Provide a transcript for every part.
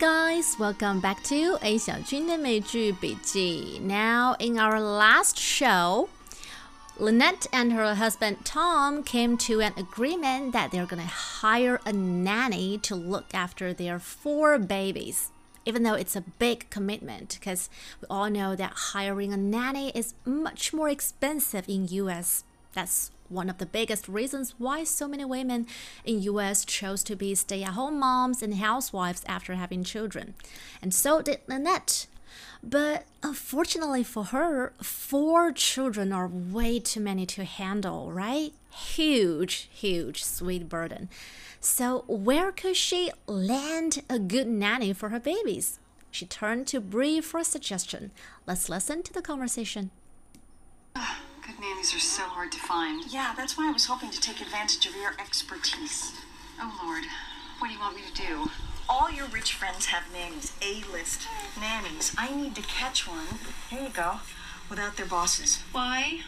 guys, welcome back to A 小军的美剧笔记. Now, in our last show, Lynette and her husband Tom came to an agreement that they're going to hire a nanny to look after their four babies. Even though it's a big commitment, because we all know that hiring a nanny is much more expensive in US. That's one of the biggest reasons why so many women in US chose to be stay-at-home moms and housewives after having children. And so did Lynette. But unfortunately for her, four children are way too many to handle, right? Huge, huge sweet burden. So, where could she land a good nanny for her babies? She turned to Bree for a suggestion. Let's listen to the conversation. Nannies are so hard to find. Yeah, that's why I was hoping to take advantage of your expertise. Oh, Lord. What do you want me to do? All your rich friends have nannies, A-list nannies. I need to catch one. Here you go. Without their bosses. Why?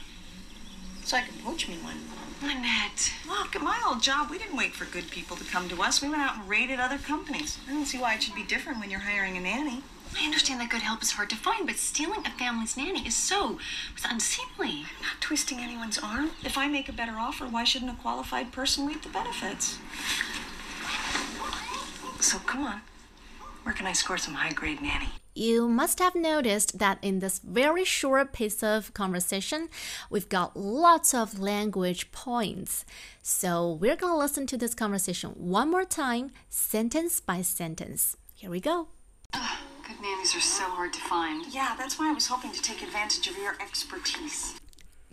So I can poach me one. Lynette. Look, at my old job, we didn't wait for good people to come to us. We went out and raided other companies. I don't see why it should be different when you're hiring a nanny. I understand that good help is hard to find, but stealing a family's nanny is so it's unseemly. Not twisting anyone's arm. If I make a better offer, why shouldn't a qualified person reap the benefits? So come on. Where can I score some high grade nanny? You must have noticed that in this very short piece of conversation, we've got lots of language points. So we're going to listen to this conversation one more time, sentence by sentence. Here we go. Ugh, good nannies are so hard to find. Yeah, that's why I was hoping to take advantage of your expertise.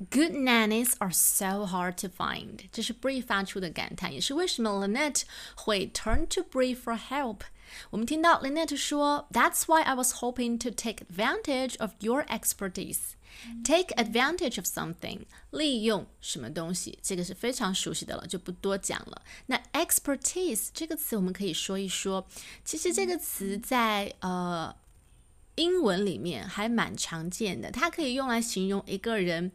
Good nannies are so hard to find. 这是 Bree 发出的感叹，也是为什么 Lynette 会 turn to Bree for help。我们听到 Lynette 说，That's why I was hoping to take advantage of your expertise. Take advantage of something，利用什么东西，这个是非常熟悉的了，就不多讲了。那 expertise 这个词我们可以说一说，其实这个词在呃英文里面还蛮常见的，它可以用来形容一个人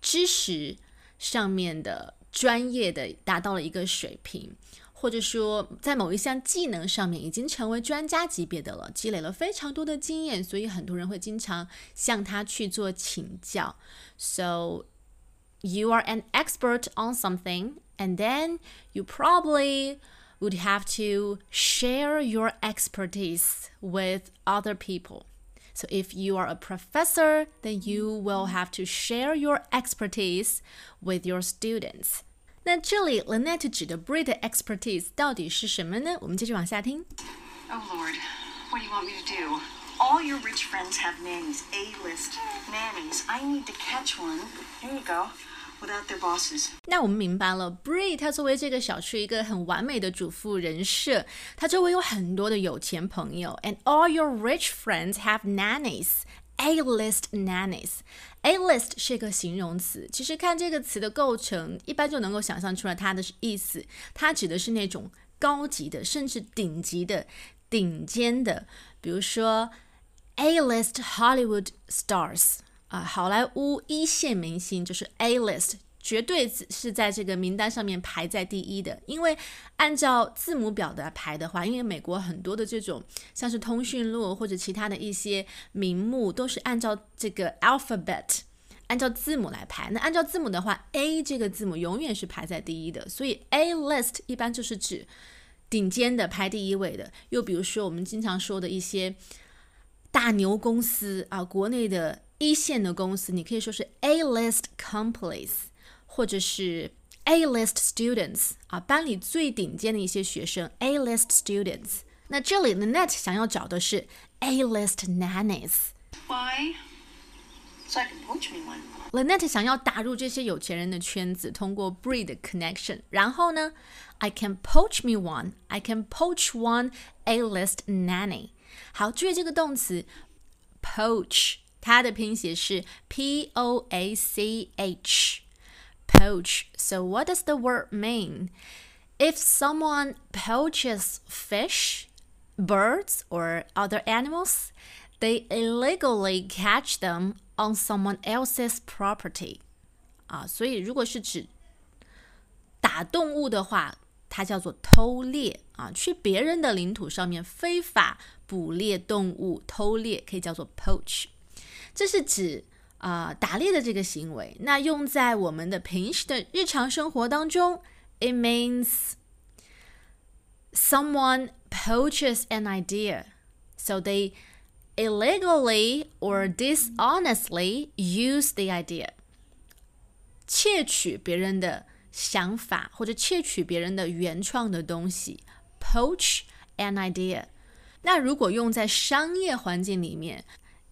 知识上面的专业的达到了一个水平。或者说，在某一项技能上面已经成为专家级别的了，积累了非常多的经验，所以很多人会经常向他去做请教。So you are an expert on something, and then you probably would have to share your expertise with other people. So if you are a professor, then you will have to share your expertise with your students. 那这里 Lynette 指的 Bree's expertise 到底是什么呢？我们继续往下听。Oh Lord, what do you want me to do? All your rich friends have nannies, A-list nannies. I need to catch one. Here you go. Without their bosses，那我们明白了。Bree 她作为这个小区一个很完美的主妇人设，她周围有很多的有钱朋友，and all your rich friends have nannies, A-list nannies. A-list 是一个形容词，其实看这个词的构成，一般就能够想象出来它的意思。它指的是那种高级的，甚至顶级的、顶尖的，比如说 A-list Hollywood stars 啊，好莱坞一线明星就是 A-list。绝对是在这个名单上面排在第一的，因为按照字母表的排的话，因为美国很多的这种像是通讯录或者其他的一些名目都是按照这个 alphabet，按照字母来排。那按照字母的话，A 这个字母永远是排在第一的，所以 A list 一般就是指顶尖的排第一位的。又比如说我们经常说的一些大牛公司啊，国内的一线的公司，你可以说是 A list companies。或者是 A-list students 啊，班里最顶尖的一些学生 A-list students。那这里的 Net 想要找的是 A-list nannies。Why? So I can poach me one. Lynette 想要打入这些有钱人的圈子，通过 Bree's connection。然后呢，I can poach me one. I can poach one A-list nanny。好，注意这个动词 poach，它的拼写是 p o a c h。poach. So, what does the word mean? If someone poaches fish, birds, or other animals, they illegally catch them on someone else's property. 啊，所以如果是指打动物的话，它叫做偷猎啊，去别人的领土上面非法 捕猎动物、偷猎，可以叫做 poach。这是指 啊、打猎的这个行为。那用在我们的平时的日常生活当中，it means someone poaches an idea, so they illegally or dishonestly use the idea. 窃取别人的想法或者窃取别人的原创的东西，poach an idea。那如果用在商业环境里面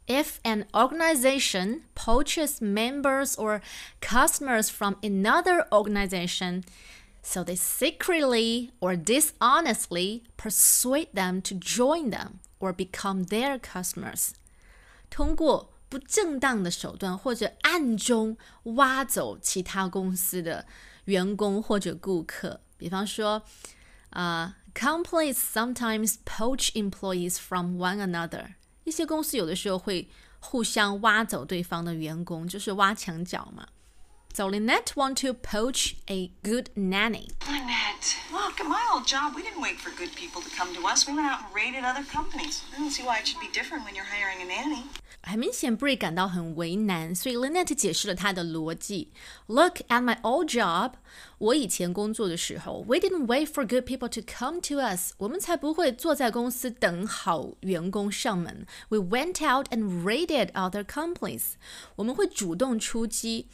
，if an organization poaches members or customers from another organization, so they secretly or dishonestly persuade them to join them or become their customers，通过不正当的手段或者暗中挖走其他公司的员工或者顾客。比方说，啊、companies sometimes poach employees from one another。 一些公司有的时候会互相挖走对方的员工，就是挖墙脚嘛。So Lynette want to poach a good nanny. Lynette, look, at my old job, we didn't wait for good people to come to us. We went out and raided other companies. I don't see why it should be different when you're hiring a nanny. 很明显，Bree 感到很为难，所以 Lynette 解释了他的逻辑。Look at my old job，我以前工作的时候，we didn't wait for good people to come to us，我们才不会坐在公司等好员工上门。We went out and raided other companies，我们会主动出击。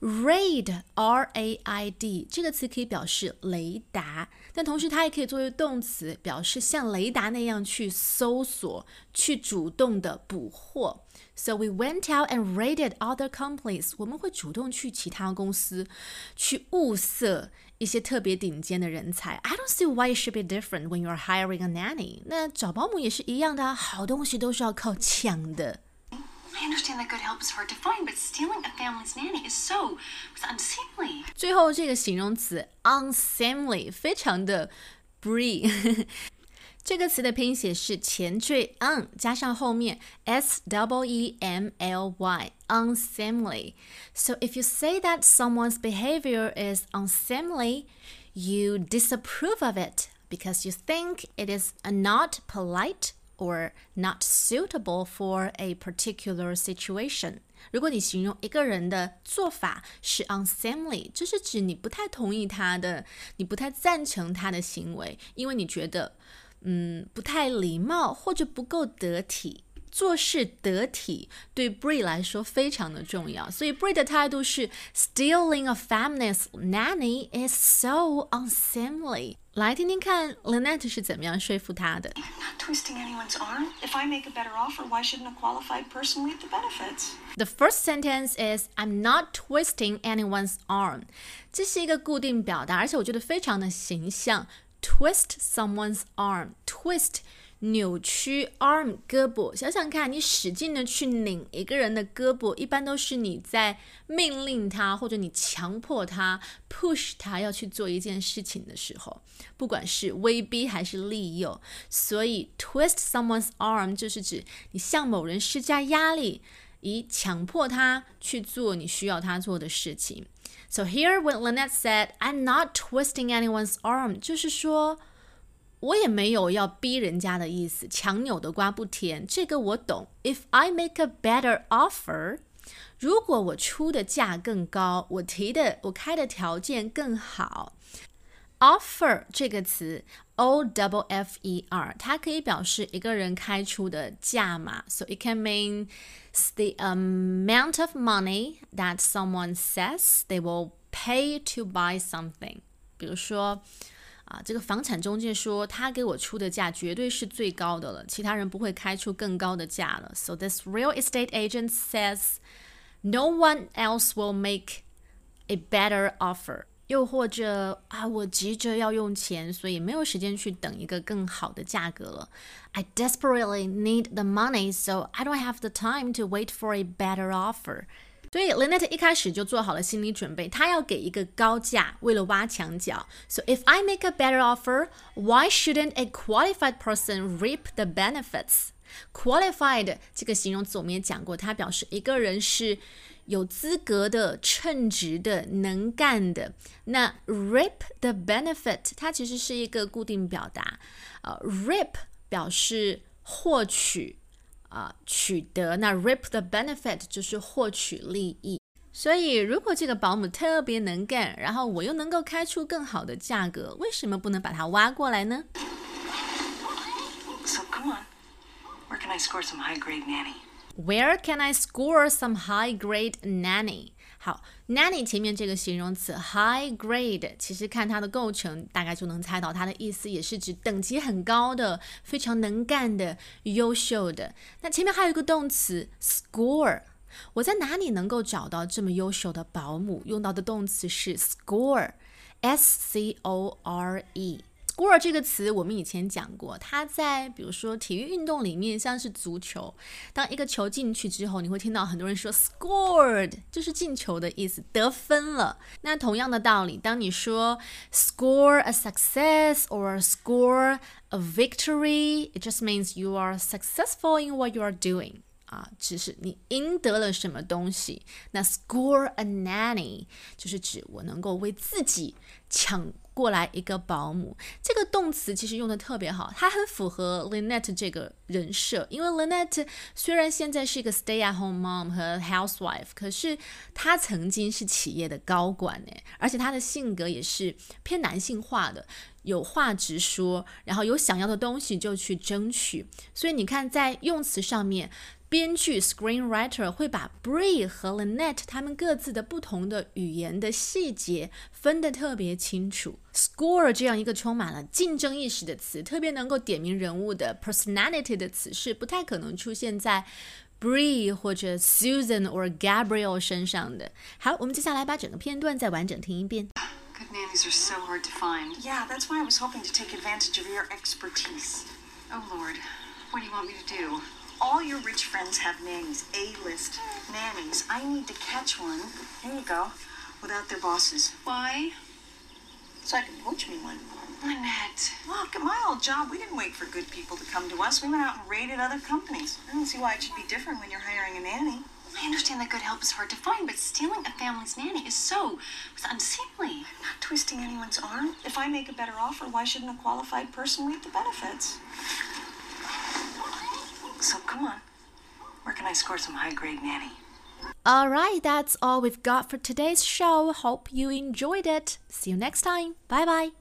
Raid, R-A-I-D 这个词可以表示雷达，但同时它也可以作为动词，表示像雷达那样去搜索、去主动的捕获。So we went out and raided other companies。我们会主动去其他公司，去物色一些特别顶尖的人才。I don't see why it should be different when you are hiring a nanny。那找保姆也是一样的，好东西都是要靠抢的。I understand that good help is hard to find, but stealing a family's nanny is so unseemly. 最后这个形容词 unseemly 非常的 brie，这个词的拼写是前缀 un 加上后面 s double e m l y unseemly。So if you say that someone's behavior is unseemly, you disapprove of it because you think it is not polite or not suitable for a particular situation。如果你形容一个人的做法是 unseemly，就是指你不太同意他的，你不太赞成他的行为，因为你觉得，嗯，不太礼貌或者不够得体。做事得体对 Bree 来说非常的重要，所以 Bree 的态度是 Stealing a family's nanny is so unseemly。来听听看 Lynette 是怎么样说服他的。 I'm not twisting anyone's arm. If I make a better offer, why shouldn't a qualified person reap the benefits? The first sentence is I'm not twisting anyone's arm。这是一个固定表达，而且我觉得非常的形象。Twist someone's arm. Twist 扭曲 arm 胳膊，想想看，你使劲的去拧一个人的胳膊，一般都是你在命令他，或者你强迫他 push 他要去做一件事情的时候，不管是威逼还是利诱。所以 twist someone's arm 就是指你向某人施加压力。以强迫他去做你需要他做的事情。So here, when Lynette said, "I'm not twisting anyone's arm"，就是说我也没有要逼人家的意思，强扭的瓜不甜，这个我懂。If I make a better offer，如果我出的价更高，我提的我开的条件更好。offer 这个词，o double f e r，它可以表示一个人开出的价码，so it can mean the amount of money that someone says they will pay to buy something。比如说， 啊，这个房产中介说他给我出的价绝对是最高的了，其他人不会开出更高的价了。So this real estate agent says no one else will make a better offer。又或者啊，我急着要用钱，所以没有时间去等一个更好的价格了。I desperately need the money, so I don't have the time to wait for a better offer. 所以 Lynette 一开始就做好了心理准备，她要给一个高价，为了挖墙脚。So if I make a better offer, why shouldn't a qualified person reap the benefits? Qualified 这个形容词我们也讲过，它表示一个人是有资格的、称职的、能干的。那 reap the benefit 它其实是一个固定表达，呃，reap 表示获取啊、取得。那 reap the benefit 就是获取利益。所以，如果这个保姆特别能干，然后我又能够开出更好的价格，为什么不能把它挖过来呢？So come on. Where can I score some high grade nanny? Where can I score some high grade nanny？好，nanny 前面这个形容词 high grade，其实看它的构成，大概就能猜到它的意思，也是指等级很高的、非常能干的、优秀的。那前面还有一个动词 score，我在哪里能够找到这么优秀的保姆？用到的动词是 score，s c o r e。Score 这个词我们以前讲过，它在比如说体育运动里面，像是足球，当一个球进去之后，你会听到很多人说 scored，就是进球的意思，得分了。那同样的道理，当你说 score a success or score a victory，it just means you are successful in what you are doing。啊，只是你赢得了什么东西。那 score a nanny 就是指我能够为自己抢过来一个保姆。这个动词其实用的特别好，它很符合 Lynette 这个人设。因为 Lynette 虽然现在是一个 stay-at-home mom 和 housewife，可是她曾经是企业的高管呢，而且她的性格也是偏男性化的。有话直说，然后有想要的东西就去争取。所以你看，在用词上面，编剧 screenwriter 会把 Bree 和 Lynette 他们各自的不同的语言的细节分得特别清楚。Score 这样一个充满了竞争意识的词，特别能够点明人物的 personality 的词，是不太可能出现在 Bree 或者 Susan or Gabriel 身上的。好，我们接下来把整个片段再完整听一遍。Good nannies are so hard to find. Yeah, that's why I was hoping to take advantage of your expertise. Oh, Lord. What do you want me to do? All your rich friends have nannies, A-list nannies. I need to catch one. Here you go. Without their bosses. Why? So I can poach me one. Lynette. Look, at my old job, we didn't wait for good people to come to us. We went out and raided other companies. I don't see why it should be different when you're hiring a nanny. I understand that good help is hard to find, but stealing a family's nanny is so unseemly. Not twisting anyone's arm. If I make a better offer, why shouldn't a qualified person reap the benefits? So come on. Where can I score some high grade nanny? Alright, that's all we've got for today's show. Hope you enjoyed it. See you next time. Bye bye.